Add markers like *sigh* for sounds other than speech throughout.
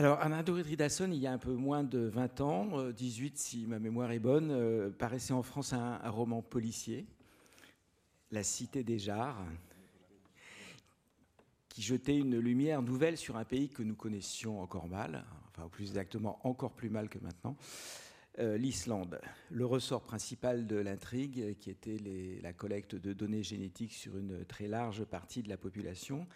Alors, Arnaldo Ridasson, il y a un peu moins de 20 ans, 18 si ma mémoire est bonne, paraissait en France un, un roman policier, La Cité des Jarres, qui jetait une lumière nouvelle sur un pays que nous connaissions encore mal, enfin plus exactement encore plus mal que maintenant, euh, l'Islande. Le ressort principal de l'intrigue, qui était la collecte de données génétiques sur une très large partie de la population,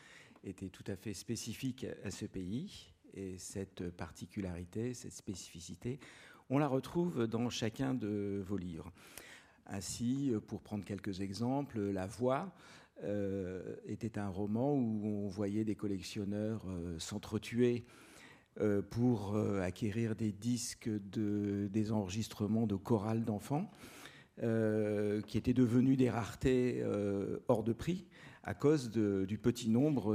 était tout à fait spécifique à ce pays. Et cette particularité, cette spécificité, on la retrouve dans chacun de vos livres. Ainsi, pour prendre quelques exemples, La Voix euh, était un roman où on voyait des collectionneurs euh, s'entretuer euh, pour acquérir des disques de, des enregistrements de chorales d'enfants, qui étaient devenus des raretés hors de prix à cause du petit nombre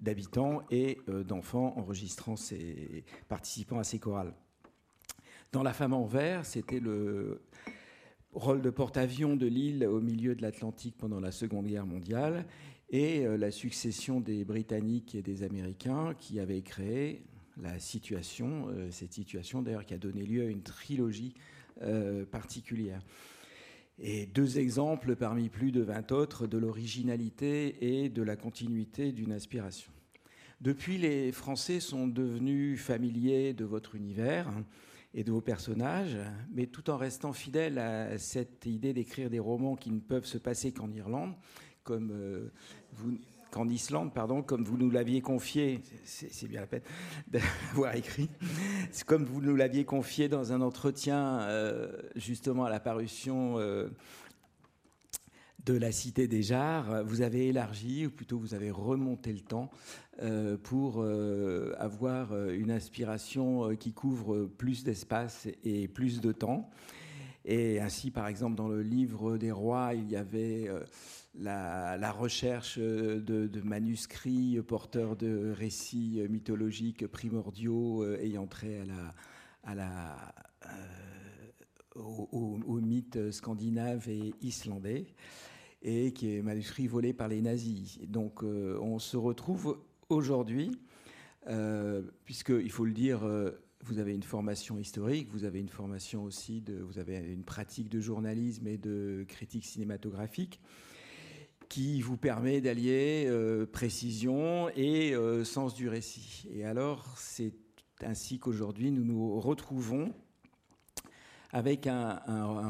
d'habitants et d'enfants enregistrant ces, participant à ces chorales. Dans La femme en vert, c'était le rôle de porte-avions de l'île au milieu de l'Atlantique pendant la Seconde Guerre mondiale et euh, la succession des Britanniques et des Américains qui avaient créé la situation, euh, cette situation d'ailleurs qui a donné lieu à une trilogie euh, particulière. Et deux exemples parmi plus de 20 autres de l'originalité et de la continuité d'une inspiration. Depuis, les Français sont devenus familiers de votre univers et de vos personnages, mais tout en restant fidèles à cette idée d'écrire des romans qui ne peuvent se passer qu'en Irlande, comme euh, vous, qu'en Islande, pardon, comme vous nous l'aviez confié, c'est bien la peine *laughs* d'avoir écrit, comme vous nous l'aviez confié dans un entretien euh, justement à la parution euh, de la Cité des Jars, vous avez élargi, ou plutôt vous avez remonté le temps pour avoir une inspiration qui couvre plus d'espace et plus de temps. Et ainsi, par exemple, dans le livre des rois, il y avait la, recherche euh, de, manuscrits porteurs de récits mythologiques primordiaux euh, ayant trait à la, euh, scandinave et islandais, et qui est manuscrit volé par les nazis. Donc on se retrouve aujourd'hui, puisqu'il faut le dire, vous avez une formation historique, vous avez une formation aussi, vous avez une pratique de journalisme et de critique cinématographique qui vous permet d'allier euh, précision et euh, sens du récit. Et alors, c'est ainsi qu'aujourd'hui, nous nous retrouvons avec un,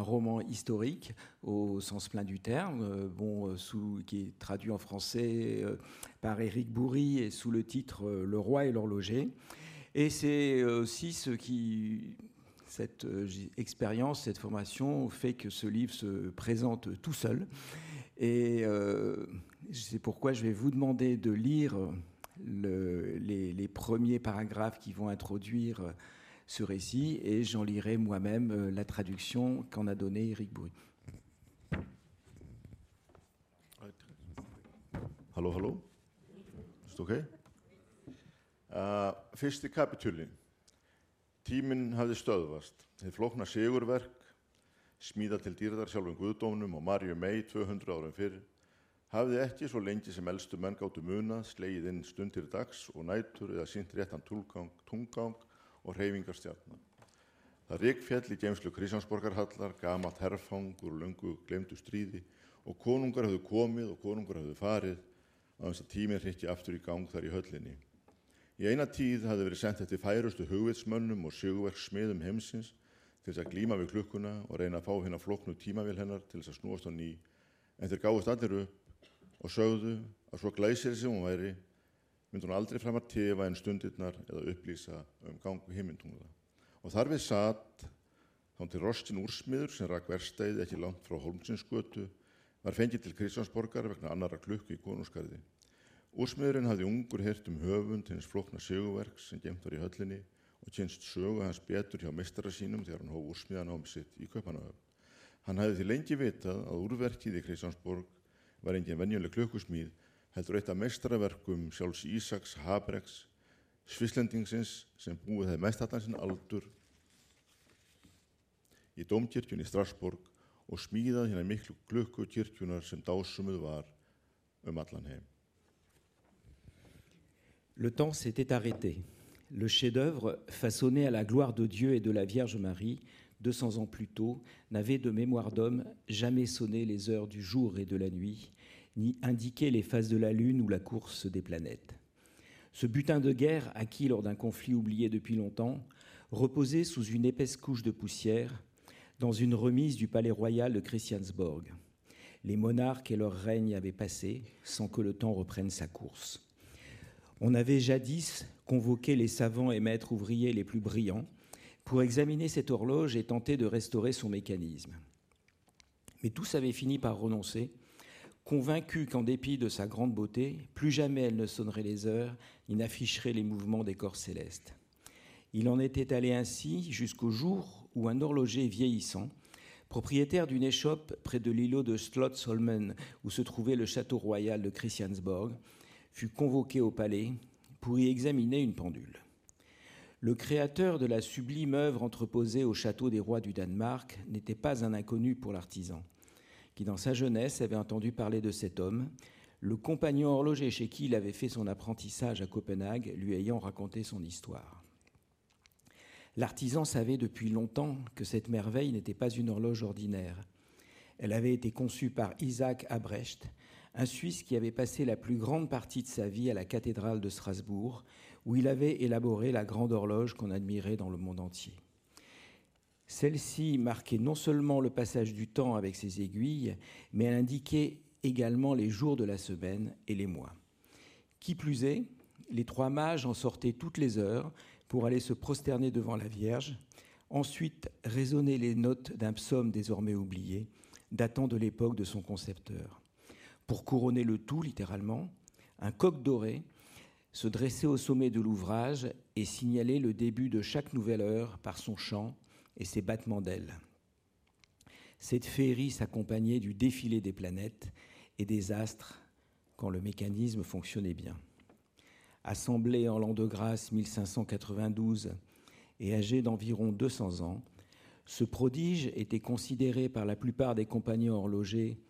roman historique au sens plein du terme, euh, bon, qui est traduit en français par Éric Bourri et sous le titre Le roi et l'horloger. Et c'est aussi ce qui, cette expérience, cette formation fait que ce livre se présente tout seul et euh, c'est pourquoi je vais vous demander de lire les, premiers paragraphes qui vont introduire ce récit et j'en lirai moi-même euh, la traduction qu'en a donnée Eric Bourri. Halló, halló. C'est ok? Uh, fyrsti kapitúlin. Tíminn hafði stöðvast. Þið flókna sigurverk smíða til dýrðar sjálfum Guðdómnum og Marju mei 200 árum fyrr, hafði ekki svo lengi sem eldstu menn gáttu munað slegið inn stundir dags og nætur eða sínt réttan túlgang, tungang og hreyfingarstjarnar. Það rík fjall í geimslu Kristjánsborgarhallar, gamalt herfangur og lungu glemdu stríði og konungar hafðu komið og konungar hafðu farið á þess að tíminn hrikki aftur í gang þar í höllinni. Í eina tíð hafði verið sendt eftir færustu hugvitsmönnum og sjögverksmiðum heimsins til þess að glíma við klukkuna og reyna að fá hérna floknu tímavél hennar til þess að snúast á ný en þeir gáðist allir upp og sögðu að svo glæsir sem hún væri myndi hún aldrei fram að tefa en stundirnar eða upplýsa um gangu heimintungða. Og þar við satt þá til Rostin Úrsmiður sem rak verstæði ekki langt frá Holmsinsgötu var fengið til Kristjánsborgar vegna annara klukku í konungskarði. Úrsmiðurinn hafði ungur hert um höfund hins flokna seguverk sem gemt var í höllinni og kynst sögu hans betur hjá mistara sínum þegar hann hóf úrsmíðanámi sitt í Kaupanahöfn. Hann hafði því lengi vitað að úrverkið í Kristjánsborg var engin venjuleg klukkusmíð, heldur eitt af meistaraverkum sjálfs Ísaks Habregs, svislendingsins sem búið hefði mest allan sinn aldur í Dómkirkjun í Strasborg og smíðað hérna miklu klukkukirkjunar sem dásumuð var um allan heim. Le temps s'était arrêté. Le chef-d'œuvre, façonné à la gloire de Dieu et de la Vierge Marie, 200 ans plus tôt, n'avait de mémoire d'homme jamais sonné les heures du jour et de la nuit, ni indiqué les phases de la Lune ou la course des planètes. Ce butin de guerre, acquis lors d'un conflit oublié depuis longtemps, reposait sous une épaisse couche de poussière dans une remise du palais royal de Christiansborg. Les monarques et leur règne avaient passé sans que le temps reprenne sa course. On avait jadis convoqué les savants et maîtres ouvriers les plus brillants pour examiner cette horloge et tenter de restaurer son mécanisme. Mais tous avaient fini par renoncer, convaincus qu'en dépit de sa grande beauté, plus jamais elle ne sonnerait les heures ni n'afficherait les mouvements des corps célestes. Il en était allé ainsi jusqu'au jour où un horloger vieillissant, propriétaire d'une échoppe près de l'îlot de Slottsholmen, où se trouvait le château royal de Christiansborg, fut convoqué au palais pour y examiner une pendule. Le créateur de la sublime œuvre entreposée au château des rois du Danemark n'était pas un inconnu pour l'artisan, qui dans sa jeunesse avait entendu parler de cet homme, le compagnon horloger chez qui il avait fait son apprentissage à Copenhague lui ayant raconté son histoire. L'artisan savait depuis longtemps que cette merveille n'était pas une horloge ordinaire. Elle avait été conçue par Isaac Abrecht, un Suisse qui avait passé la plus grande partie de sa vie à la cathédrale de Strasbourg, où il avait élaboré la grande horloge qu'on admirait dans le monde entier. Celle-ci marquait non seulement le passage du temps avec ses aiguilles, mais indiquait également les jours de la semaine et les mois. Qui plus est, les trois mages en sortaient toutes les heures pour aller se prosterner devant la Vierge, ensuite résonner les notes d'un psaume désormais oublié, datant de l'époque de son concepteur. Pour couronner le tout, littéralement, un coq doré se dressait au sommet de l'ouvrage et signalait le début de chaque nouvelle heure par son chant et ses battements d'ailes. Cette féerie s'accompagnait du défilé des planètes et des astres quand le mécanisme fonctionnait bien. Assemblé en l'an de grâce 1592 et âgé d'environ 200 ans, ce prodige était considéré par la plupart des compagnons horlogers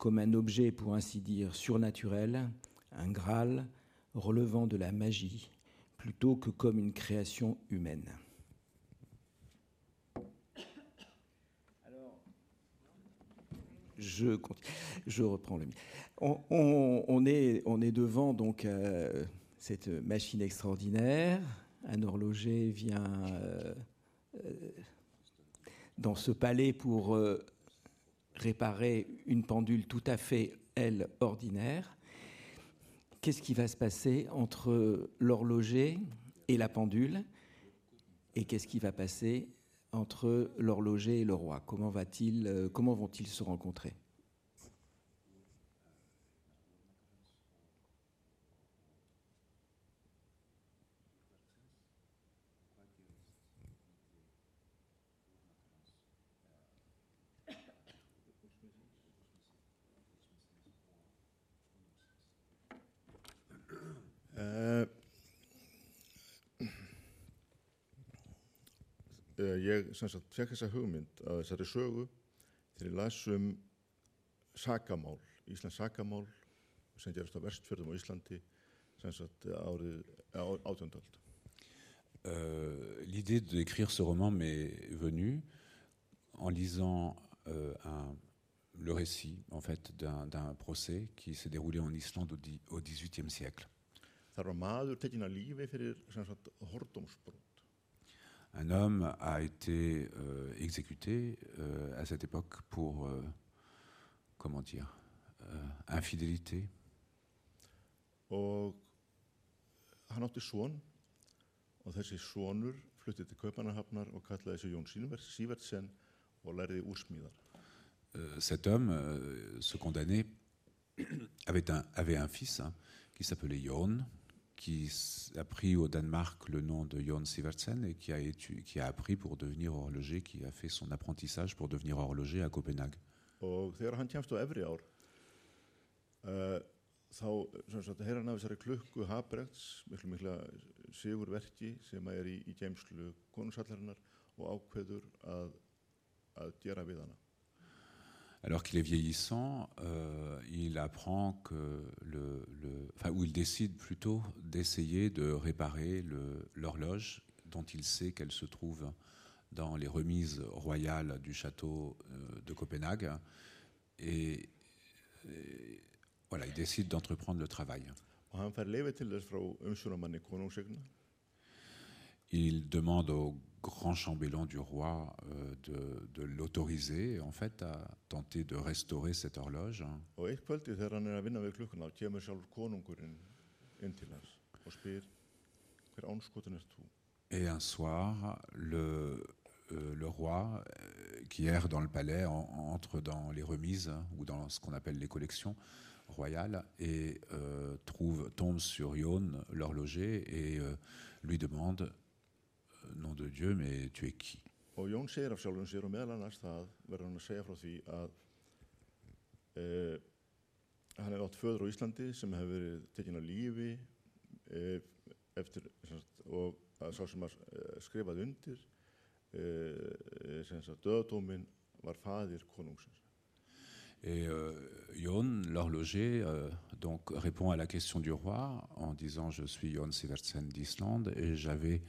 comme un objet, pour ainsi dire, surnaturel, un Graal relevant de la magie, plutôt que comme une création humaine. Je, je reprends le. On, on, est, devant donc euh, cette machine extraordinaire. Un horloger vient euh, euh, dans ce palais pour réparer une pendule tout à fait, elle, ordinaire. Qu'est-ce qui va se passer entre l'horloger et la pendule Et qu'est-ce qui va passer entre l'horloger et le roi? Comment, euh, comment vont-ils se rencontrer? Sagt fekk þessa hugmynd að þessari sögu þegar ég las um sakamál, Íslands sakamál sem gerast á vestfjörðum á Íslandi sem sagt árið átjöndald. Euh, L'idée d'écrire ce roman m'est venue en lisant euh, un, le récit en fait d'un procès qui s'est déroulé en Islande au XVIIIe siècle. Un homme a été euh, exécuté euh, à cette époque pour, euh, comment dire, infidélité. Og hann átti svon og þessi svonur fluttið til Kaupanahafnar og kallaði þessi Jón Sívertsen og lærði úrsmíðar. Cet homme, ce condamné, avait un, avait un fils hein, qui s'appelait Jorn, qui a pris au Danemark le nom de Jorn Sivertsen et qui a, étu, qui a appris pour devenir horloger, qui a fait son apprentissage pour devenir horloger à Copenhague. Og þegar hann kemst á efri ár, uh, þá sagt, heyr hann af þessari klukku Habrechts, miklu mikla sigurverki sem er í, í geimslu konungsallarinnar og ákveður að, að gera við hana. Alors qu'il est vieillissant, euh, il apprend que le, le- enfin, ou il décide plutôt d'essayer de réparer l'horloge dont il sait qu'elle se trouve dans les remises royales du château euh, de Copenhague. Et, et voilà, il décide d'entreprendre le travail. Il demande au grand chambellan du roi euh, de, de l'autoriser en fait à tenter de restaurer cette horloge. er? Et un soir, le, euh, le roi, euh, qui erre dans le palais, en- entre dans les remises hein, ou dans ce qu'on appelle les collections royales et euh, trouve, tombe sur Yon, l'horloger, et euh, lui demande Nom de Dieu, mais tu es qui? Og Jón segir af sjálfum sér og meðal annars það verður hann að segja frá því að hann átt föður á Íslandi sem hefur verið tekinn á lífi eftir, sem sagt, og að sá sem að skrifaði undir sem sagt döðadóminn var faðir konungsins. Et euh, Yon, l'horloger, euh, donc répond à la question du roi en disant Je suis Yon Sivertsen d'Islande et j'avais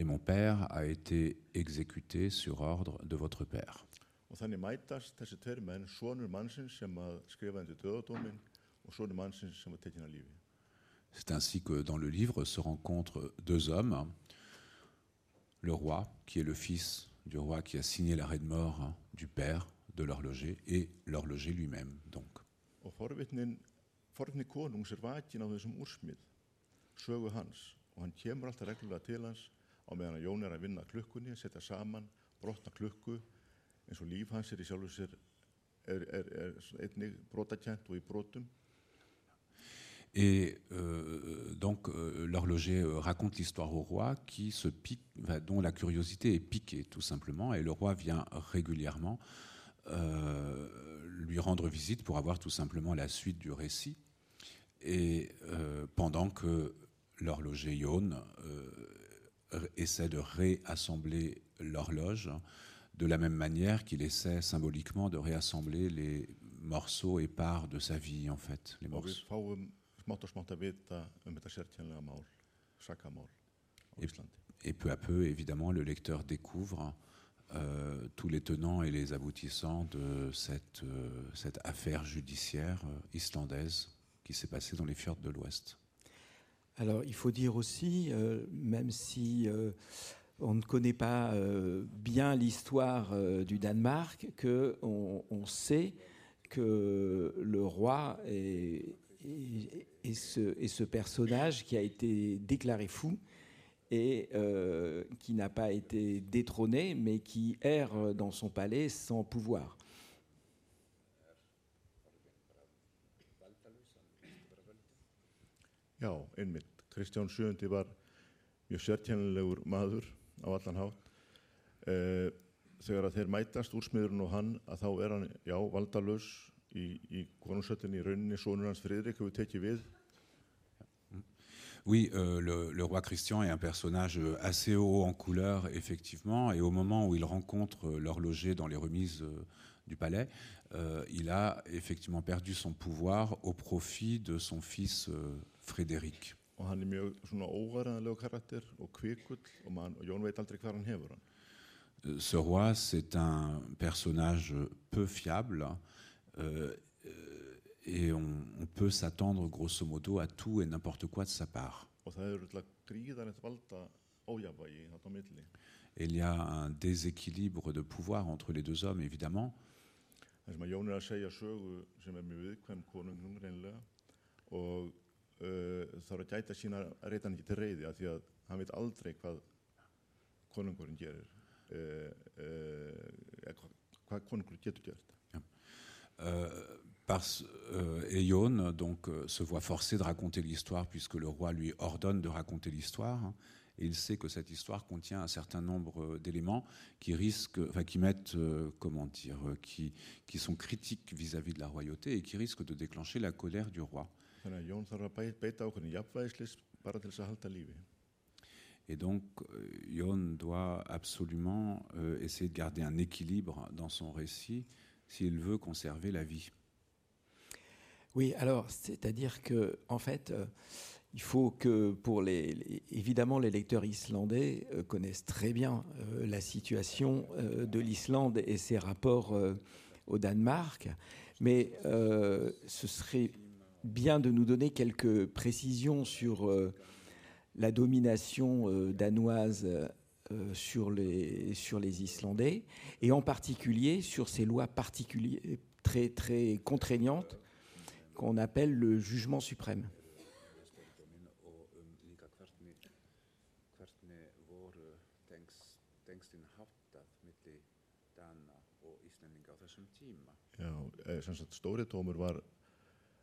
et mon père a été exécuté sur ordre de votre père. Og þannig mætast þessi tveir menn, sonur mannsins sem að skrifaði undir döðadóminn og sonur mannsins sem var tekinn á lífi. C'est ainsi que dans le livre se rencontrent deux hommes, le roi, qui est le fils du roi qui a signé l'arrêt de mort du père de l'horloger, et l'horloger lui-même. Donc, Og forvitnin, forvitni konungs er vakin á þessum úrsmið, sögu hans. Og hann kemur alltaf reglulega til hans Et euh, donc euh, l'horloger euh, raconte l'histoire au roi qui se pique, dont la curiosité est piquée tout simplement, et le roi vient régulièrement lui rendre visite pour avoir tout simplement la suite du récit. Et pendant que l'horloger Yon euh, essaie de réassembler l'horloge de la même manière qu'il essaie symboliquement de réassembler les morceaux épars de sa vie en fait, les morceaux. Íslandi. Et peu à peu, évidemment, le lecteur découvre euh, tous les tenants et les aboutissants de cette, euh, cette affaire judiciaire euh, islandaise qui s'est passée dans les fjords de l'Ouest. Alors, il faut dire aussi, euh, même si euh, on ne connaît pas euh, bien l'histoire du Danemark, que on, sait que le roi est, ce, personnage qui a été déclaré fou et qui n'a pas été détrôné, mais qui erre dans son palais sans pouvoir. Oui, le, roi Christian est un personnage assez haut en couleur, effectivement, et au moment où il rencontre l'horloger dans les remises euh, du palais, euh, il a effectivement perdu son pouvoir au profit de son fils euh, Frédéric. Og hann er mjög svona óvaraðanlegu karakter og kvikull og, man, og Jón veit aldrei hvað hann hefur hann. Ce roi, c'est un personnage peu fiable euh, euh, et on, on peut s'attendre grosso modo à tout et n'importe quoi de sa part. Og það eru alltaf gríðanett valda ójafvægi þarna á milli. Et il y a un déséquilibre de pouvoir entre les deux hommes, évidemment, Það sem að Jón er að segja sögu sem er mjög viðkvæm konungnum reynilega og uh, þarf að parce, euh, et Yon donc, euh, se voit forcé de raconter l'histoire puisque le roi lui ordonne de raconter l'histoire. hein, et il sait que cette histoire contient un certain nombre euh, d'éléments qui risquent, enfin, qui mettent, euh, comment dire, euh, qui, qui sont critiques vis-à-vis de la royauté et qui risquent de déclencher la colère du roi. Þannig að Jón þarf að bæ- beita ákveðin jafnvægislist bara til þess að halda lífi. Et donc, euh, Yon doit absolument euh, essayer de garder un équilibre dans son récit, s'il veut conserver la vie. Oui, alors c'est-à-dire que en fait, euh, il faut que pour les, les- évidemment les lecteurs islandais euh, connaissent très bien euh, la situation euh, de l'Islande et ses rapports euh, au Danemark, mais euh, ce serait bien de nous donner quelques précisions sur euh, la domination euh, danoise euh, sur, les, sur les Islandais, et en particulier sur ces lois particulières, très, très contraignantes qu'on appelle le jugement suprême. Eh,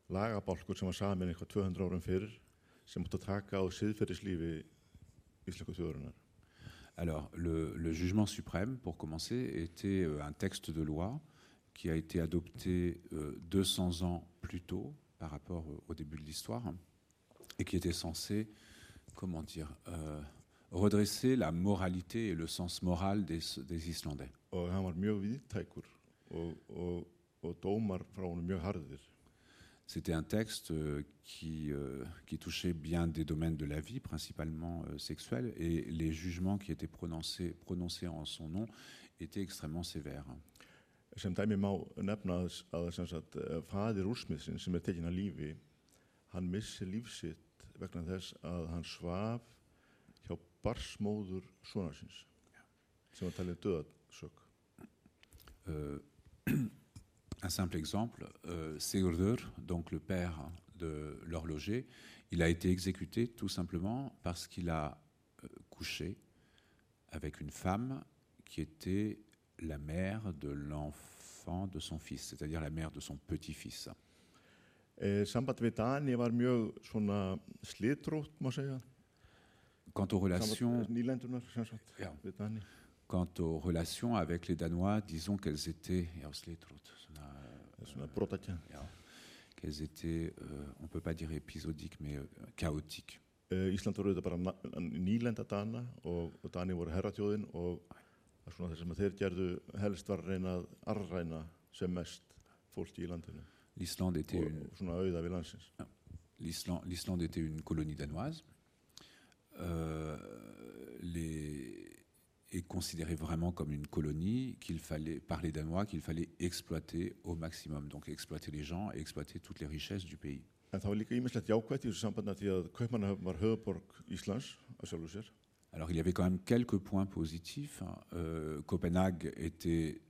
lagabálkur sem var samin eitthvað 200 árum fyrir sem mútti að taka á siðferðislífi íslensku þjóðurinnar. Alors, le, le jugement suprême, pour commencer, était euh, un texte de loi qui a été adopté euh, 200 ans plus tôt par rapport euh, au début de l'histoire et qui était censé, comment dire, euh, redresser la moralité et le sens moral des, des Islandais. Og hann var mjög viðtækur og, og, og dómar frá honum mjög harðir. C'était un texte euh, qui, euh, qui touchait bien des domaines de la vie, principalement euh, sexuels, et les jugements qui étaient prononcés, prononcés en son nom étaient extrêmement sévères. Sem dæmi má nefna að, sagt, eh, faðir úrsmiðsinn sem er tekinn að lífi, hann missi lífsitt vegna þess að hann svaf hjá barsmóður sonarsins sem var talið döðasök. *clears throat* Euh, un simple exemple, euh, donc le père de l'horloger, il a été exécuté tout simplement parce qu'il a euh, couché avec une femme qui était la mère de l'enfant de son fils, c'est-à-dire la mère de son petit-fils. Quant aux relations, Quant aux relations avec les Danois, disons qu'elles étaient, brotakja. Já, qu'elles étaient, euh, on ne peut pas dire épisodiques, mais euh, chaotiques. Ísland voru auðvitað bara na- nýlenda Dana og, og Dani voru herratjóðin og það svona það sem að þeir gerðu helst var að reyna að arræna sem mest fólki í landinu L'Islande était og, une, og svona auða við landsins. l'Islande, l'Islande était une colonie danoise. Euh, les, est considérée vraiment comme une colonie qu'il fallait, par les Danois, qu'il fallait exploiter au maximum. Donc exploiter les gens et exploiter toutes les richesses du pays. Sér. Alors il y avait quand même quelques points positifs. hein. Euh, Copenhague était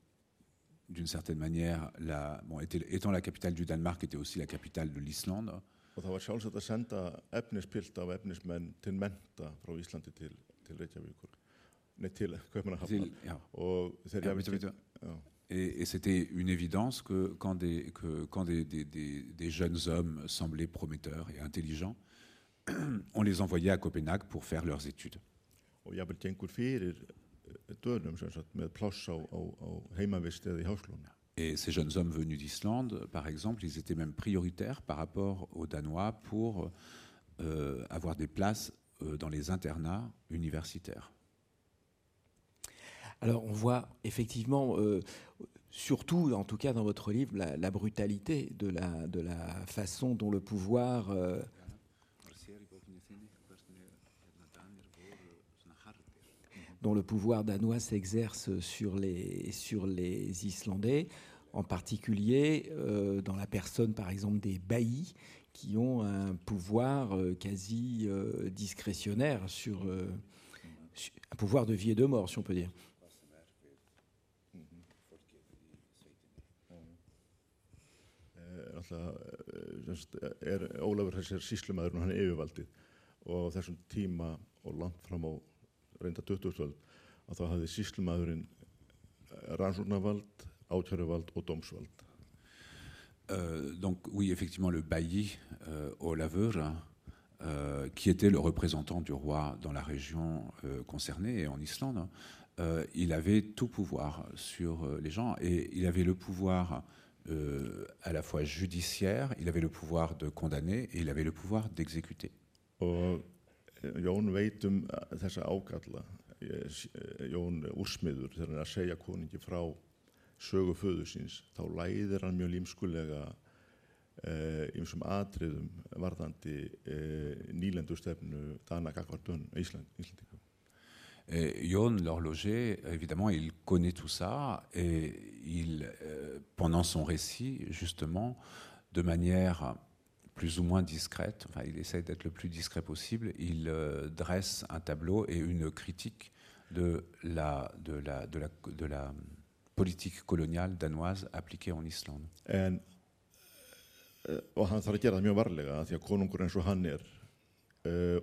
d'une certaine manière, la, bon, était, étant la capitale du Danemark, était aussi la capitale de l'Islande. Nei, til ja. Og jafnvel veitu, veitu. Já. Et, et c'était une évidence que quand, des, que quand des, des- des- des jeunes hommes semblaient prometteurs et intelligents, *clears throat* on les envoyait à Copenhague pour faire leurs études. fyrir eh. Et ces jeunes hommes venus d'Islande, par exemple, ils étaient même prioritaires par rapport aux Danois pour euh, avoir des places euh, dans les internats universitaires. Alors on voit effectivement, euh, surtout en tout cas dans votre livre, la, brutalité de la, façon dont le pouvoir... euh, dont le pouvoir danois s'exerce sur les, sur les Islandais, en particulier euh, dans la personne par exemple des baillis qui ont un pouvoir quasi discrétionnaire sur, su- un pouvoir de vie et de mort si on peut dire. Alltaf sem sagt, Ólafur þessar síslumæður og hann yfirvaldið og á þessum tíma og langt fram á reynda 20. öld að þá hafði síslumæðurinn rannsóknarvald, átjöruvald og dómsvald. Donc oui, effectivement, le bailli euh, au laveur, hein, euh, qui était le représentant du roi dans la région euh, concernée, et en Islande, euh, il avait tout pouvoir sur euh, les gens, et il avait le pouvoir euh, à la fois judiciaire, il avait le pouvoir de condamner, et il avait le pouvoir d'exécuter. Og eh, Jón veit um eh, þessa ágalla, Eh, Jón úrsmiður þegar hann er að segja koningi frá sögu föðu síns þá læðir hann mjög límskulega ymsum atriðum varðandi uh, nýlendustefnu Dana Gagvardun Ísland, Íslandingum. Et Jon l'horloger, évidemment, il connaît tout ça et il, euh, pendant son récit, justement, de manière plus ou moins discrète, enfin, il essaie d'être le plus discret possible, il euh, dresse un tableau et une critique de la, de la, de la, politique coloniale danoise appliquée en Islande. Uh,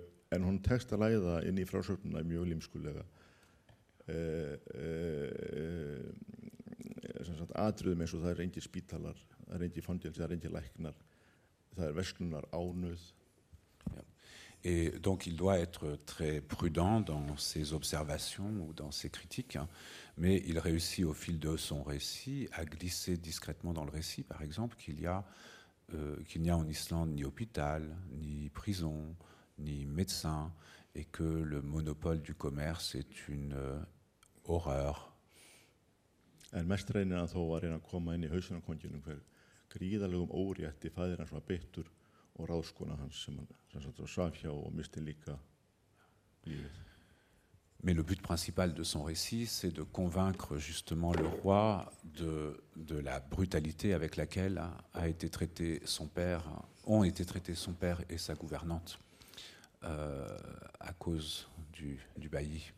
Et donc il doit être très prudent dans ses observations ou dans ses critiques, hein, mais il réussit au fil de son récit à glisser discrètement dans le récit, par exemple, qu'il euh, qu'il n'y a en Islande ni hôpital, ni prison, ni médecin, et que le monopole du commerce est une euh, horreur. En mest reynir hann þó að reyna að koma inn í hausunarkonginum hver gríðalegum órétti fæðir hans var beittur og ráðskona hans sem hann sem sagt var svaf hjá og misti líka lífið. Mais le but principal de son récit, c'est de convaincre justement le roi de, de la brutalité avec laquelle a été traité son père, ont été traités son père et sa gouvernante à cause du, bailli.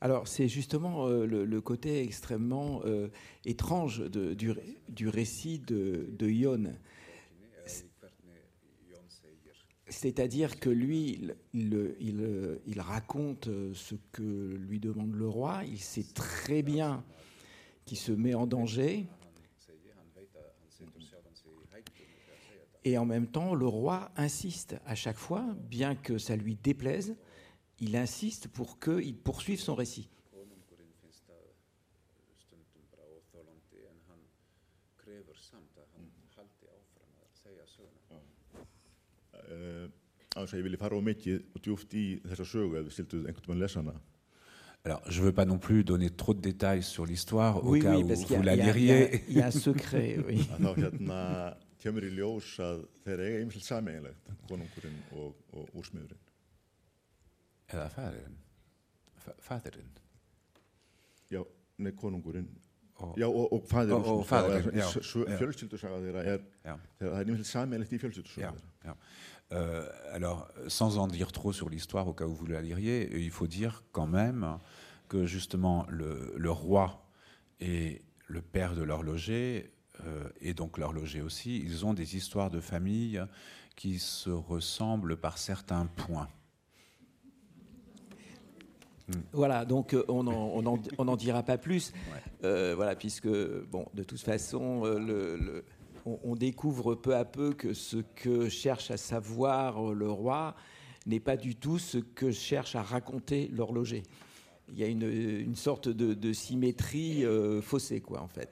Alors c'est justement euh, le, côté extrêmement euh, étrange du, récit de, Ion. C'est-à-dire que lui, il, il- raconte euh, ce que lui demande le roi. Il sait très bien qu'il se met en danger. Et en même temps, le roi insiste à chaque fois, bien que ça lui déplaise, il insiste pour qu'il poursuive son récit. Uh. Alors, je ne veux pas non plus donner trop de détails sur l'histoire au cas où vous la a- il y liriez. y a un secret. oui. Að þá hérna kemur í ljós að þeir eiga ymslega sameiginlegt, konungurinn og, og úrsmiðurinn. Eða faðirinn. Fa- Faðirinn. Já, nei, konungurinn. Og- Já, og, og fæðir Og- og faðirinn, já, já. Fjölskyldusaga þeirra er, Já. þeirra, það er ymslega sameiginlegt í fjölskyldusaga Ja, þeirra. ja. Euh, alors, sans en dire trop sur l'histoire, au cas où vous la liriez, il faut dire quand même que justement le, le roi et le père de l'horloger, et donc l'horloger aussi, ils ont des histoires de famille qui se ressemblent par certains points. Voilà, donc euh, on n'en dira pas plus. *laughs* Euh, voilà, puisque, bon, de toute façon, euh, le- le- on, on découvre peu à peu que ce que cherche à savoir euh, le roi n'est pas du tout ce que cherche à raconter l'horloger. Il y a une, une sorte de, de symétrie euh, faussée, quoi, en fait.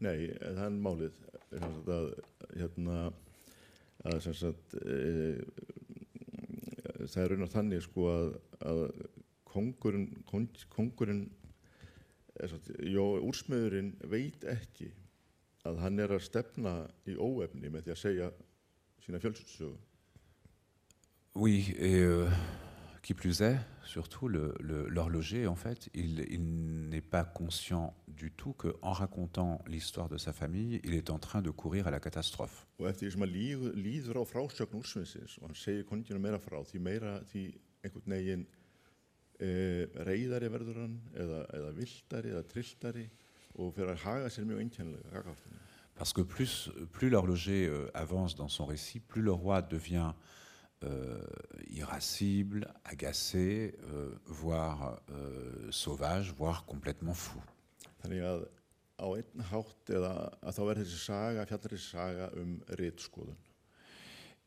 Nei, það er málið að, hérna, að sagt, e, það er raunar þannig sko að, að kongurinn, kong, kongurinn sagt, jó, úrsmiðurinn veit ekki að hann er að stefna í óefni með því að segja sína fjölsöldsögu. Oui, et euh, qui plus est, surtout l'horloger, en fait, il, il n'est pas conscient du tout qu'en racontant l'histoire de sa famille, il est en train de courir à la catastrophe. Parce que plus, plus l'horloger euh, avance dans son récit, plus le roi devient euh, irascible, agacé, euh, voire euh, sauvage, voire complètement fou. Þannig að á einn hátt eða að þá verður þessi saga, fjallar þessi saga um rítskoðun.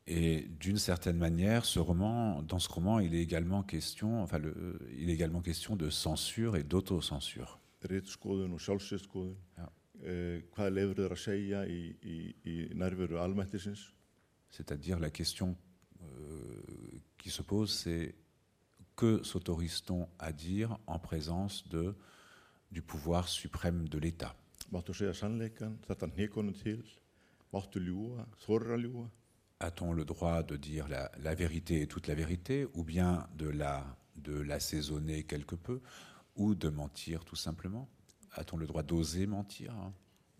Et d'une certaine manière, ce roman, dans ce roman, il est également question, enfin, le, il est également question de censure et d'autocensure. Rítskoðun og sjálfsýrskoðun Já. uh, hvað lefur þeir að segja í, í, í nærveru almættisins? C'est-à-dire la question qui se pose, c'est que s'autorise-t-on à dire en présence de, du pouvoir suprême de l'État? A-t-on le droit de dire la, la vérité et toute la vérité, ou bien de la de l'assaisonner quelque peu, ou de mentir tout simplement? A-t-on le droit d'oser mentir hein?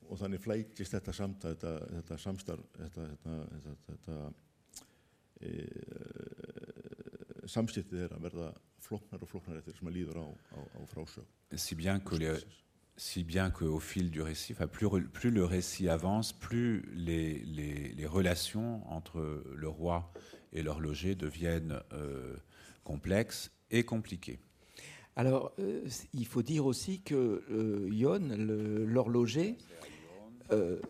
Og þannig flækist þetta, samt, þetta, þetta samstarf, þetta, þetta, þetta, þetta e, samskiptið þeirra verða flóknar og flóknar eftir sem að líður á, á, á frásög. Si bien que les, si bien qu'au fil du récit, enfin, plus, plus le récit avance, plus les, les- les relations entre le roi et l'horloger deviennent euh, complexes et compliquées. Alors, euh, il faut dire aussi que euh, Yon, l'horloger, euh,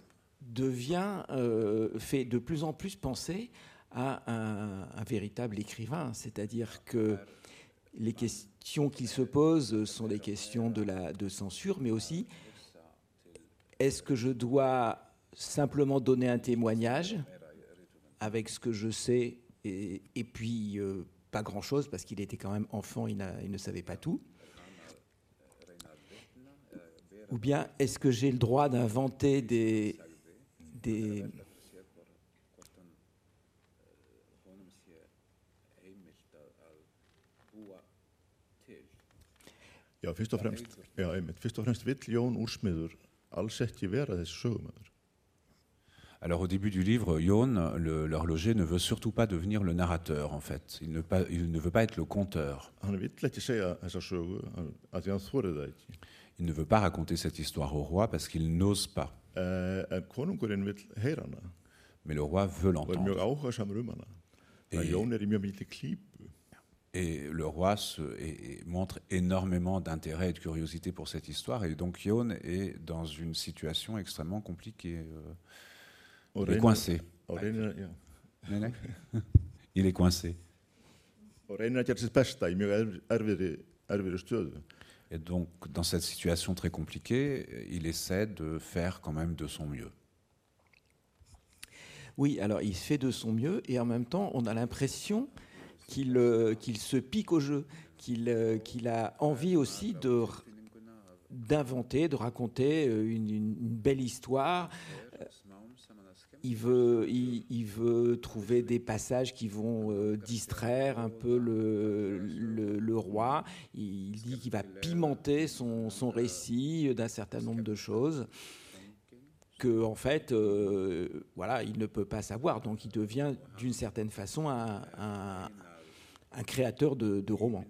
devient, euh, fait de plus en plus penser à un, véritable écrivain, c'est-à-dire que les questions qu'il se pose sont les questions de, censure, mais aussi est-ce que je dois simplement donner un témoignage avec ce que je sais et, puis euh, pas grand-chose parce qu'il était quand même enfant, il, ne savait pas tout. Ou bien est-ce que j'ai le droit d'inventer des, des, Já, fyrst og fremst, já, einmitt, fyrst og fremst vill Jón Úrsmiður alls ekki vera þessi sögumæður. Alors au début du livre, Yon, l'horloger, ne veut surtout pas devenir le narrateur, en fait. Il ne, pas, il ne veut pas être le conteur. Il ne veut pas raconter cette histoire au roi parce qu'il n'ose pas. Hana Mais le roi veut er l'entendre. um. Et, et le roi se, et- et montre énormément d'intérêt et de curiosité pour cette histoire. Et donc Yon est dans une situation extrêmement compliquée. euh, il est coincé. *laughs* Il est coincé. Et donc, dans cette situation très compliquée, il essaie de faire quand même de son mieux. Oui, alors il fait de son mieux et en même temps, on a l'impression qu'il euh, qu'il se pique au jeu, qu'il euh, a envie aussi d'inventer, de raconter euh, une, belle histoire. Il veut, trouver des passages qui vont distraire un peu le, roi. Il dit qu'il va pimenter son, récit d'un certain nombre de choses que en fait, voilà, il ne peut pas savoir. Donc, il devient d'une certaine façon un- un créateur de, de romans.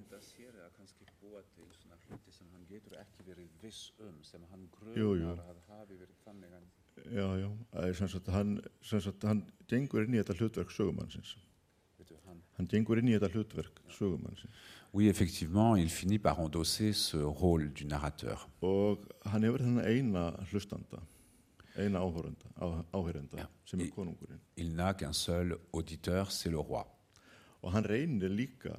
Jú, jú. Já, já, það er sem sagt, hann, sem sagt, hann gengur inn í þetta hlutverk sögumannsins. Hann gengur inn í þetta hlutverk sögumannsins. Oui, effectivement, il finit par endosser ce rôle du narrateur. Og hann hefur þennan eina hlustanda, eina áhörenda, áhörenda Já. sem er Í- konungurinn. Il n'a qu'un seul auditeur, c'est le roi. Og hann reynir líka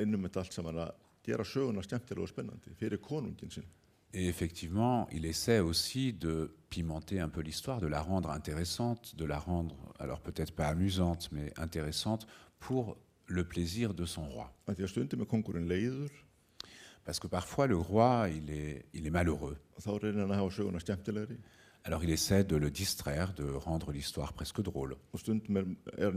innum þetta allt saman að gera söguna skemmtilega og spennandi fyrir konungin sinn. Et effectivement, il essaie aussi de pimenter un peu l'histoire, de la rendre intéressante, de la rendre, alors peut-être pas amusante, mais intéressante pour le plaisir de son roi. Er Parce que parfois, le roi, il est, il est malheureux. Alors il essaie de le distraire, de rendre l'histoire presque drôle. er, er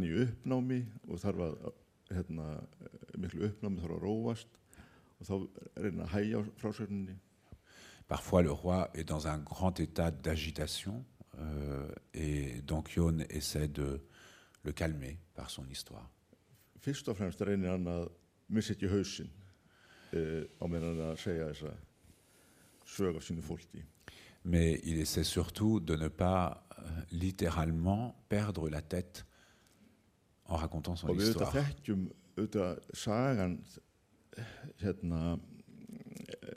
Parfois, le roi est dans un grand état d'agitation euh, et donc Yon essaie de le calmer par son histoire. fyrst og fremst reynir hann að missa ekki hausinn á meðan hann að segja þessa sög af sínu fólki Mais il essaie surtout de ne pas euh, littéralement perdre la tête en racontant son við histoire. sagan hérna e,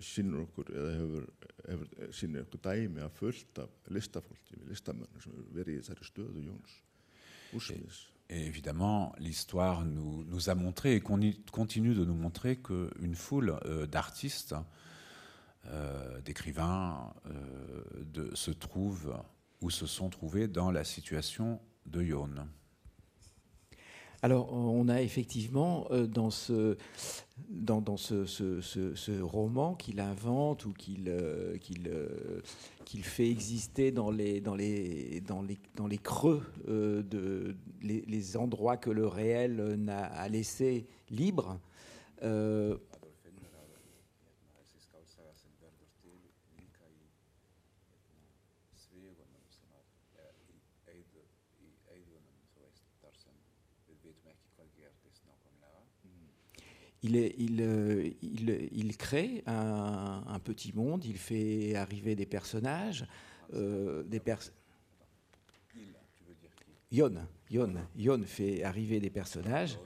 sínur okkur eða hefur, hefur sínur okkur dæmi að fullt af listafólki, listamönnum sem hefur verið í þessari stöðu Jóns Úsmiðs Et évidemment, l'histoire nous, nous a montré et continue de nous montrer qu'une foule euh, d'artistes euh, d'écrivains de, se trouvent ou se sont trouvés dans la situation de Yon. Alors, on a effectivement dans ce, dans, ce, roman qu'il invente ou qu'il fait exister dans les, dans les, dans les, dans les creux de les, endroits que le réel n'a laissé libres. Euh, euh, il, crée un, petit monde, il fait arriver des personnages, euh, des personnes. Yon, Yon, Yon fait arriver des personnages.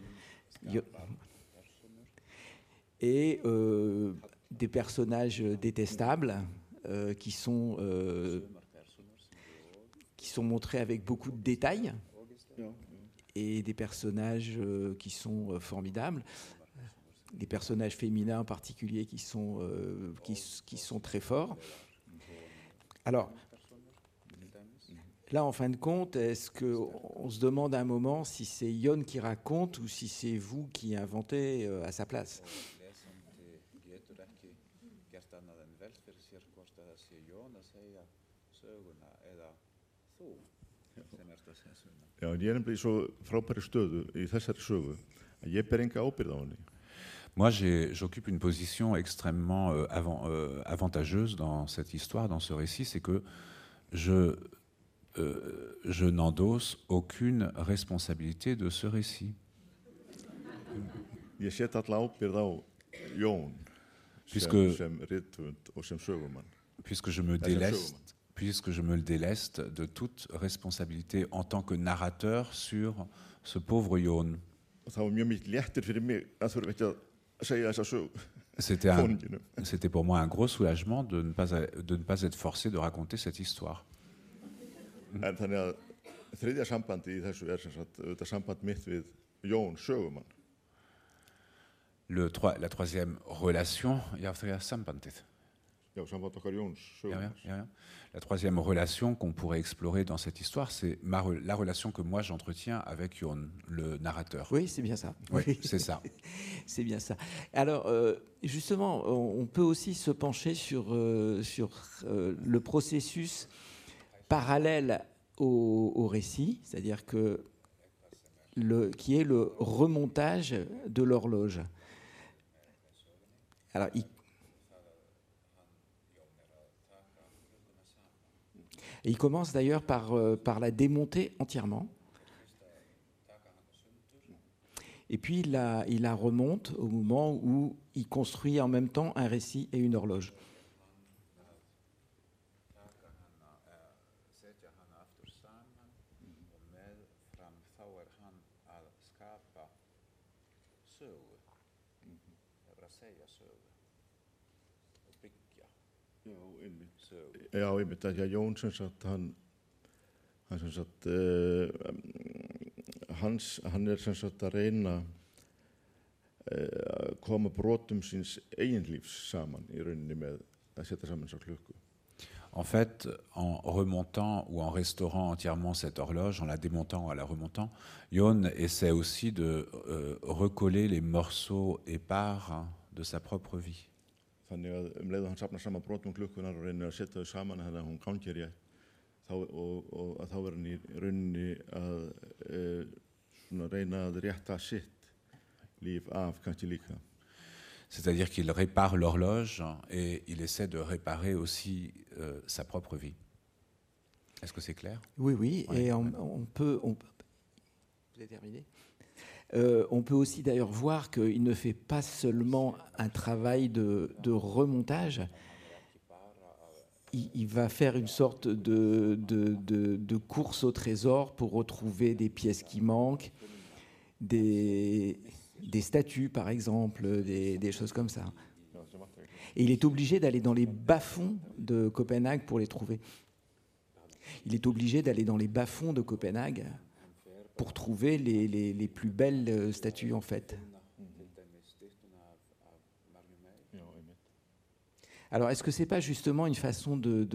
et euh, des personnages détestables qui, sont, qui sont montrés avec beaucoup de détails et des personnages qui sont formidables des personnages féminins en particulier qui sont, qui, sont très forts. Alors, là, en fin de compte, est-ce qu'on se demande un moment si c'est Yon qui raconte ou si c'est vous qui inventez à sa place? Moi, j'occupe une position extrêmement euh, avant, euh, avantageuse dans cette histoire, dans ce récit, c'est que je, euh, je n'endosse aucune responsabilité de ce récit. Puisque, je me déleste puisque je me le déleste de toute responsabilité en tant que narrateur sur ce pauvre Yon. C'était pour moi un gros soulagement de ne, pas, de ne pas être forcé de raconter cette histoire. Le, la troisième relation, la troisième relation qu'on pourrait explorer dans cette histoire, c'est la relation que moi j'entretiens avec Yon, le narrateur. Oui, c'est bien ça. Oui, c'est ça. *laughs* c'est bien ça. Alors, euh, justement, on peut aussi se pencher sur, euh, sur euh, le processus parallèle au, au récit, c'est-à-dire que le, qui est le remontage de l'horloge. Alors, il Il commence d'ailleurs par, euh, par la démonter entièrement. Et puis il la remonte au moment où il construit en même temps un récit et une horloge. Hans. En fait, en remontant ou en restaurant entièrement cette horloge, en la démontant ou en la remontant, Yon essaie aussi de euh, recoller les morceaux épars de sa propre vie. Þannig að um leið og hann sapnar saman brotum klukkunar og reynir að setja þau saman þannig að hún gangir ég þá, og, og að þá verður hann í rauninni að e, reyna að rétta sitt líf af kannski líka. C'est-à-dire qu'il répare l'horloge et il essaie de réparer aussi euh, sa propre vie. Est-ce que c'est clair? Oui, oui, ouais, et on, on, peut... On... Vous avez terminé? Euh, on peut aussi d'ailleurs voir qu'il ne fait pas seulement un travail de, remontage, il, va faire une sorte de, course au trésor pour retrouver des pièces qui manquent, des statues par exemple, des, choses comme ça. Et il est obligé d'aller dans les bas-fonds de Copenhague pour les trouver. Il est obligé d'aller dans les bas-fonds de Copenhague pour trouver les, plus belles euh, statues en fait. Alors, est-ce que c'est pas justement une façon de,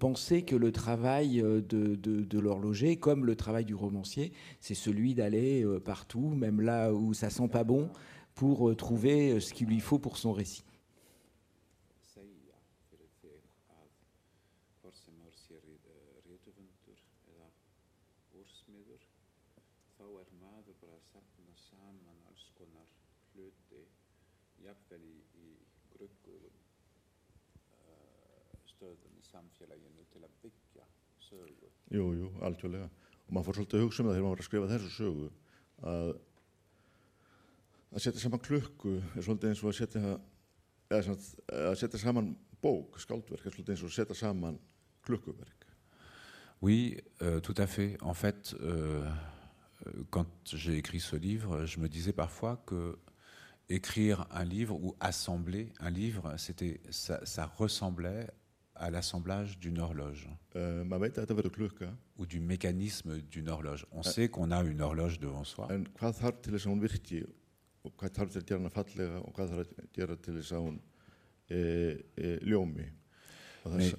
penser que le travail euh, de, l'horloger, comme le travail du romancier, c'est celui d'aller euh, partout, même là où ça sent pas bon, pour trouver ce qu'il lui faut pour son récit samfélaginu til að byggja sögu. Oui, euh, tout à fait. En fait, euh, quand j'ai écrit ce livre, je me disais parfois que écrire un livre ou assembler un livre, c'était ça, ça ressemblait à l'assemblage d'une horloge uh, ou du mécanisme d'une horloge. On uh, sait qu'on a une horloge devant soi. Mais.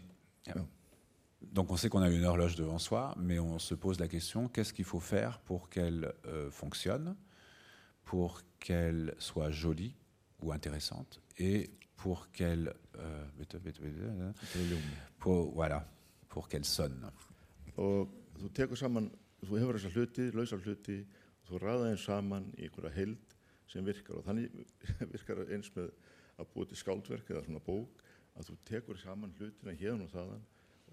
Donc on sait qu'on a une horloge devant soi, mais on se pose la question qu'est-ce qu'il faut faire pour qu'elle euh, fonctionne, pour qu'elle soit jolie ou intéressante, et pour qu'elle euh, pour, voilà, pour qu'elle sonne. Og þú tekur saman, þú hefur þessar hluti, lausar hluti, þú ræða þeim saman í einhverja held sem virkar og þannig *laughs* virkar eins með að búið til skáldverk eða svona bók að þú tekur saman hlutina hérna og þaðan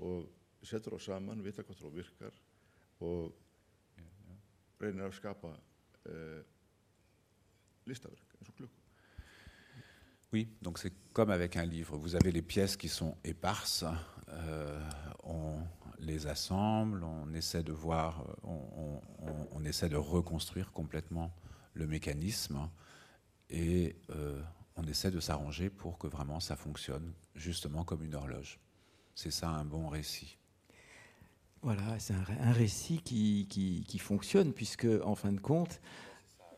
og setur þá saman, vita hvað þú virkar og reynir að skapa uh, listaverk eins og klukk. Oui, donc c'est comme avec un livre. Vous avez les pièces qui sont éparses, euh, on les assemble, on essaie de voir, on, essaie de reconstruire complètement le mécanisme et euh, on essaie de s'arranger pour que vraiment ça fonctionne, justement comme une horloge. C'est ça un bon récit. Voilà, c'est un, récit qui, qui, qui, fonctionne, puisque en fin de compte,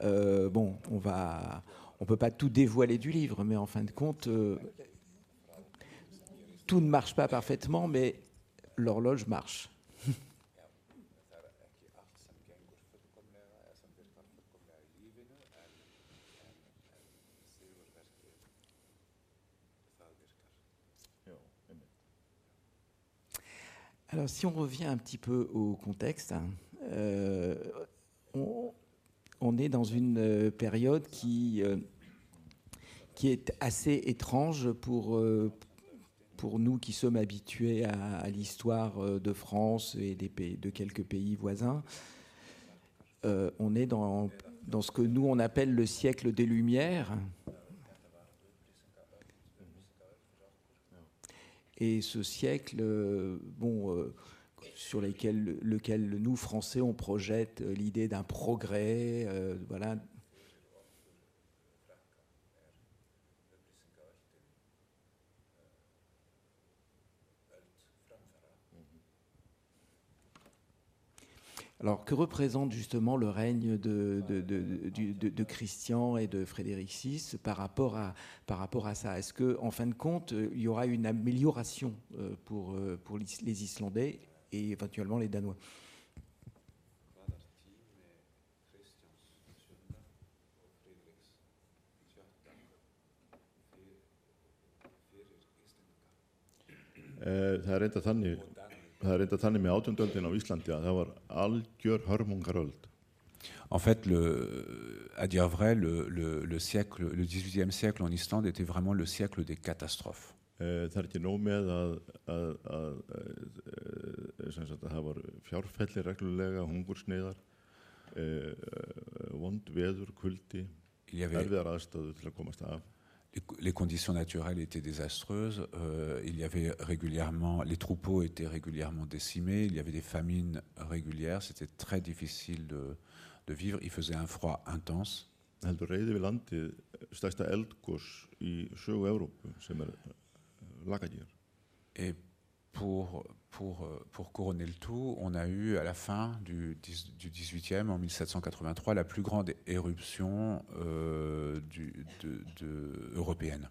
euh, bon, on va on peut pas tout dévoiler du livre, mais en fin de compte, euh, tout ne marche pas parfaitement, mais l'horloge marche. Alors, si on revient un petit peu au contexte, hein, euh, on, est dans une euh, période qui, qui est assez étrange pour, euh, pour nous qui sommes habitués à, l'histoire euh, de France et de quelques pays voisins. Euh, on est dans, dans ce que nous on appelle le siècle des Lumières. Et ce siècle, bon, sur lequel, lequel nous, Français, on projette l'idée d'un progrès, voilà, Alors, que représente justement le règne de, Christian et de Frédéric VI par rapport à, ça? Est-ce qu'en en fin de compte, il y aura une amélioration euh, pour, euh, pour les Islandais et éventuellement les Danois? Euh, En fait, le, à dire vrai, le, le, le siècle, le 18e siècle en Islande était vraiment le siècle des catastrophes. Uh, það er ekki nóg með að, að, að, að það var fjárfelli reglulega, hungursneiðar, uh, vond veður, kuldi, erfiðar aðstöðu til að komast af les conditions naturelles étaient désastreuses. Euh, il y avait régulièrement, les troupeaux étaient régulièrement décimés. Il y avait des famines régulières. C'était très difficile de, de, vivre. Il faisait un froid intense. Et pour, pour, pour couronner le tout, on a eu à la fin du, du 18e, en 1783, la plus grande éruption euh, du, de, de, européenne.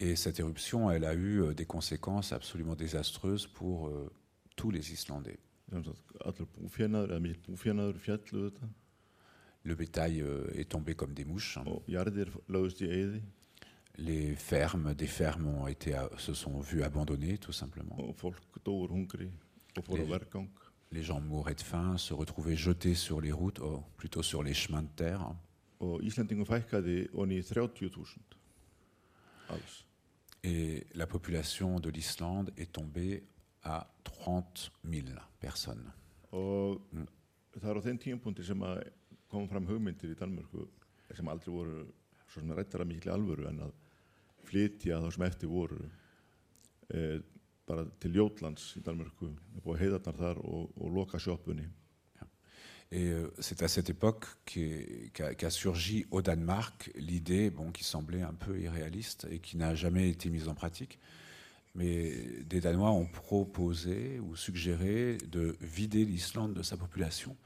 Et cette éruption, elle a eu euh, des conséquences absolument désastreuses pour euh, tous les Islandais. Le bétail euh, est tombé comme des mouches. Les fermes, des fermes ont été, se sont vues abandonnées, tout simplement. Les gens mouraient de faim, se retrouvaient jetés sur les routes, oh, plutôt sur les chemins de terre. og Íslendingum fækkaði onni í 30.000 alls. Et la population de l'Islande est tombée à 30 000 personnes. Mm. sem að koma fram hugmyndir í Danmörku sem aldrei voru svo sem rættar að miklu alvöru en að Et euh, c'est à cette époque qu'a surgi au Danemark l'idée, bon, qui semblait un peu irréaliste et qui n'a jamais été mise en pratique. Mais des Danois ont proposé ou suggéré de vider l'Islande de sa population,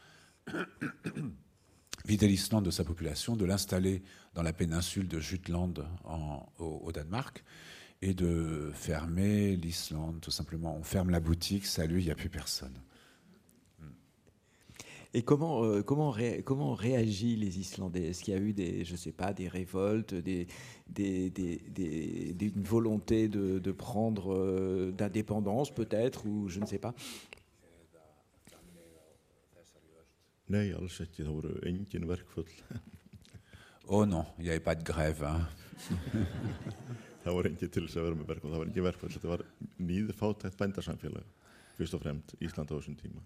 vider l'Islande de sa population, de l'installer dans la péninsule de Jutland au, Danemark et de fermer l'Islande, tout simplement. On ferme la boutique, salut, il n'y a plus personne. Et comment, euh, comment, comment ont réagi les Islandais? Est-ce qu'il y a eu des, je sais pas, des révoltes, des, une volonté de, de prendre euh, d'indépendance peut-être, ou je ne sais pas? Nei, alls ekki, það voru engin verkfull Oh non, il n'y avait pas de grève. hein. það voru engin til þess að vera með verkfull það var engin verkfull, þetta var nýð fátækt bændarsamfélag fyrst og fremd Ísland á þessum tíma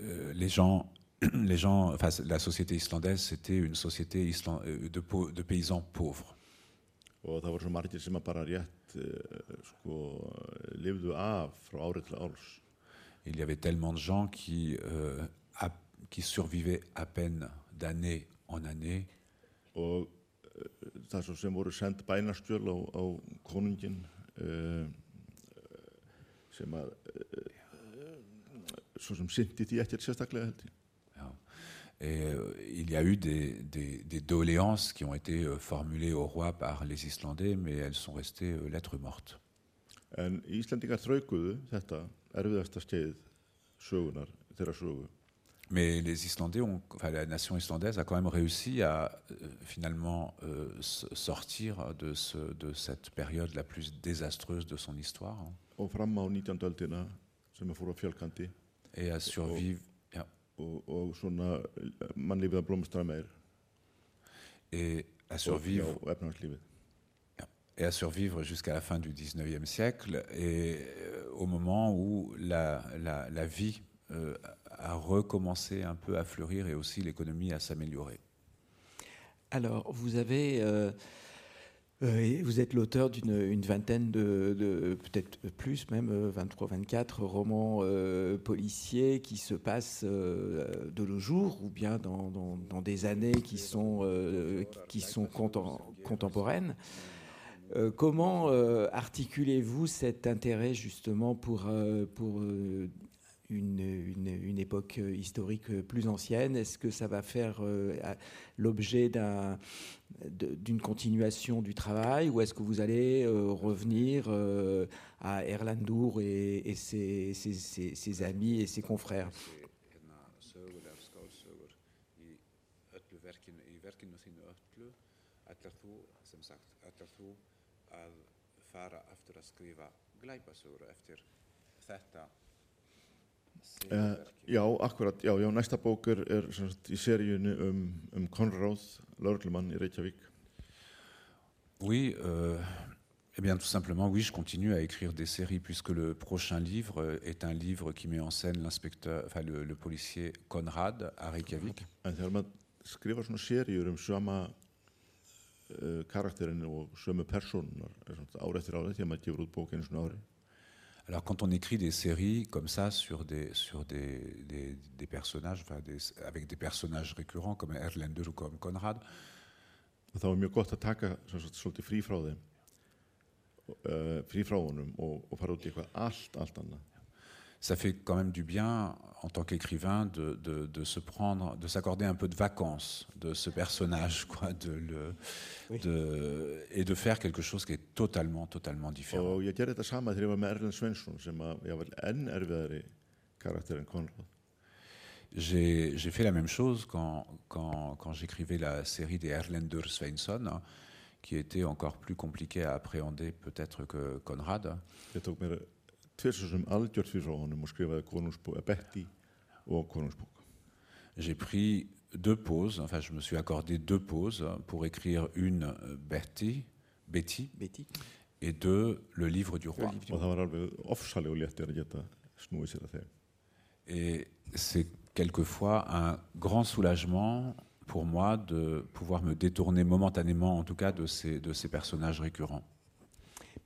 Euh, les gens, *clears throat* les gens, enfin, la société islandaise, c'était une société islan- euh, de, pau- de paysans pauvres. og það voru svo margir sem að bara rétt eh, sko, lifðu af frá árið til árs Il y avait tellement de gens qui, euh, à- qui survivaient à peine d'année en année. og uh, það svo sem voru send bænastjöl á, á konungin uh, sem að uh, svo sem syndi því ekkert sérstaklega held ég Et euh, il y a eu des, des- des doléances qui ont été euh, formulées au roi par les Islandais, mais elles sont restées euh, lettres mortes. en Íslendingar þraukuðu þetta erfiðasta skeið sögunar þeirra sögu Mais les Islandais, ont, enfin, la nation islandaise a quand même réussi à euh, finalement euh, sortir de, ce, de cette période la plus désastreuse de son histoire hein, og fram á 19. öldina sem fór á fjölkandi et à survivre, meir et à survivre, et à survivre jusqu'à la fin du 19e siècle et euh, au moment où la, la, la vie euh, a recommencé un peu à fleurir et aussi l'économie à s'améliorer. Alors, vous avez, euh, euh, vous êtes l'auteur d'une une vingtaine de, peut-être plus même, euh, 23, 24 romans policiers qui se passent de nos jours ou bien dans, des années qui sont, qui sont contem- contemporaines. Comment articulez-vous cet intérêt justement pour, pour une, une- époque euh, historique euh, plus ancienne Est-ce que ça va faire euh, l'objet d'un- d'une continuation du travail ou est-ce que vous allez euh, revenir euh, à Erlandur et, ses, amis et ses confrères Uh, sigurverki? já, akkurat, já, já, næsta bók er, er sem sagt, í seríunni um, um Konráð, lauruglumann í Reykjavík Oui, euh, eh bien tout simplement, oui, je continue à écrire des séries puisque le prochain livre euh, est un livre qui met en scène l'inspecteur, enfin le, le policier Conrad à Reykjavik. en þegar maður skrifar svona seríur um sama uh, karakterinu og sömu personar ár eftir árið því að maður gefur út bók einu svona ári Alors quand on écrit des séries comme ça sur des, sur des, des, des personnages, enfin des- avec des personnages récurrents comme Erlander ou comme Conrad, þá er mjög gott að taka svolítið frí frá þeim uh, frí frá honum og, og fara út í eitthvað allt, allt annað ça fait quand même du bien en tant qu'écrivain de, de, de, se prendre, de s'accorder un peu de vacances de ce personnage, quoi, de le, Oui. de, et de faire quelque chose qui est totalement, totalement différent. Og ég gerði þetta sama þegar ég var með Erlend Svensson sem að ég var enn erfiðari karakter en Konrad. J'ai fait la même chose quand, quand, quand j'écrivais la série des Erlendur Sveinsson, hein, qui était encore plus compliquée à appréhender peut-être que Conrad. Ég tók mér tvirsum algjört fyrir frá honum og skrifaði konungsbók, Betty og konungsbók. J'ai pris deux pauses, enfin je me suis accordé deux pauses pour écrire une euh, Betty, Betty Betty et deux Le livre du roi. Et c'est quelquefois un grand soulagement pour moi de pouvoir me détourner momentanément, en tout cas, de ces, de ces personnages récurrents.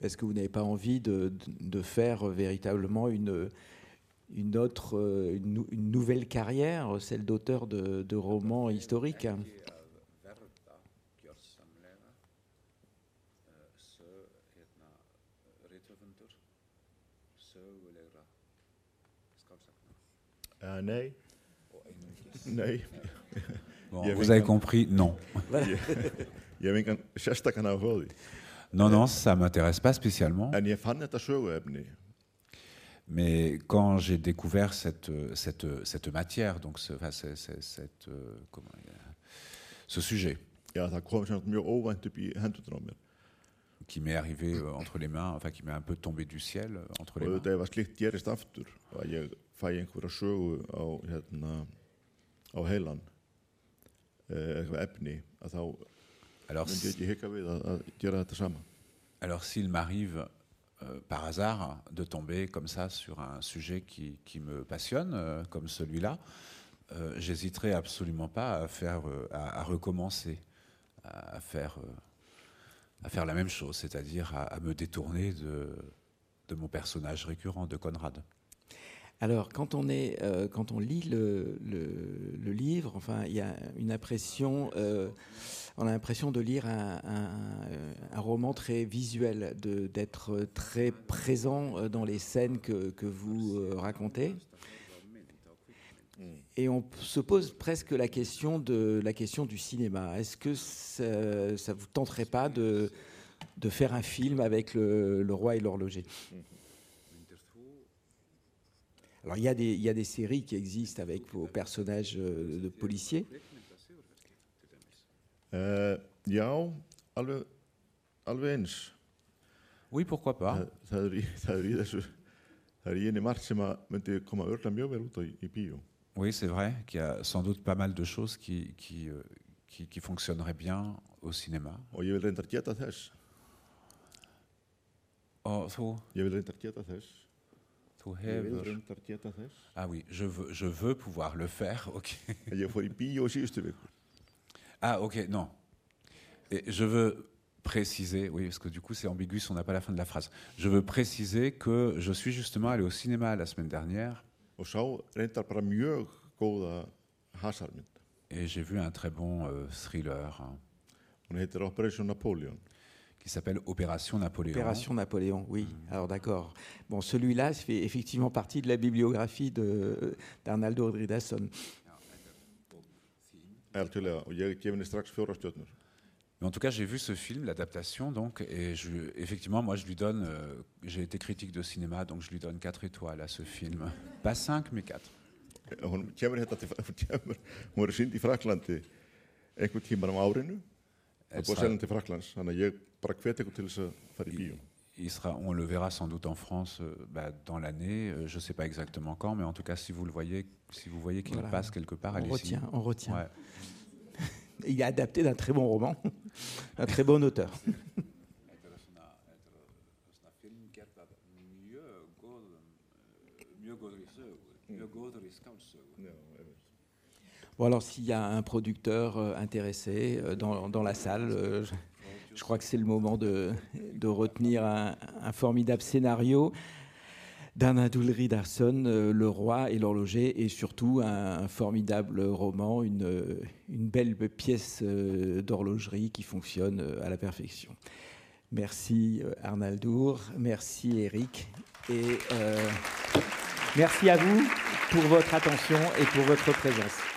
Parce que vous n'avez pas envie de, faire véritablement une, une autre, euh, une, nou- une nouvelle carrière, celle d'auteur de, de romans historiques? Uh, Bon, y avait vous avez compris, non. *laughs* Non, non, ça m'intéresse pas spécialement. Mais quand j'ai découvert cette, cette, cette matière, donc ce, enfin, cette, euh, comment, ce sujet. Qui m'est arrivé euh, entre les mains, enfin qui m'est un peu tombé du ciel euh, entre les mains. Alors, s'il m'arrive euh, par hasard de tomber comme ça sur un sujet qui, qui me passionne, euh, comme celui-là, euh, j'hésiterai absolument pas à faire, à, à recommencer, à, à faire, à faire la même chose, c'est-à-dire à, à me détourner de, de mon personnage récurrent de Conrad. Alors, quand on, euh, lit le, livre, enfin, il y a une impression, euh, on a l'impression de lire un, roman très visuel, d'être très présent euh, dans les scènes que, vous racontez. Et on se pose presque la question, du cinéma. Est-ce que ça ne vous tenterait pas de, faire un film avec le roi et l'horloger? Alors, il y, a des, il y a des séries qui existent avec vos personnages euh, de policiers. Uh, já, alveg, alveg eins. Oui, pourquoi pas. Það, er í, *laughs* það er í þessu, það er í eini margt sem að myndi koma örgla mjög vel út á í, í bíó. Oui, c'est vrai qu'il y a sans doute pas mal de choses qui, qui, euh, qui, qui fonctionneraient bien au cinéma. Og ég vil reyndar geta þess. Oh, þú, Ég vil reyndar geta þess. Ah oui, je veux, je veux pouvoir le faire, ok. *laughs* Ah ok, non. Et je veux préciser, oui, parce que du coup c'est ambigu si on n'a pas la fin de la phrase. Je veux préciser que je suis justement allé au cinéma la semaine dernière et j'ai vu un très bon euh, thriller hein, Operation Napoleon. Qui s'appelle Opération Napoléon. Opération Napoléon, oui. Alors d'accord. Bon, celui-là fait effectivement partie de la bibliographie d'Arnaldo stjörnur. Mais en tout cas, j'ai vu ce film, l'adaptation, donc, et je, effectivement, moi, je lui donne. euh, j'ai été critique de cinéma, donc je lui donne 4 étoiles à ce film. Pas 5, mais 4. Hún kemur *laughs* bara hvet ykkur til þess að fara í bíó. Il sera, on le verra sans doute en France euh, bah, dans l'année. euh, je ne sais pas exactement quand, mais en tout cas, si vous le voyez, si vous voyez qu'il Voilà. passe quelque part, On retient, on retient. Ouais. *laughs* Il est adapté d'un très bon roman, un très bon auteur. Bon alors s'il y a un producteur euh, intéressé dans, dans la salle, je, je crois que c'est le moment de, retenir un, formidable scénario d'Anadul Ridarson, euh, Le Roi et l'Horloger, et surtout un, formidable roman, une, belle pièce euh, d'horlogerie qui fonctionne euh, à la perfection. Merci Arnaldour, merci Eric. Et, Merci à vous pour votre attention et pour votre présence.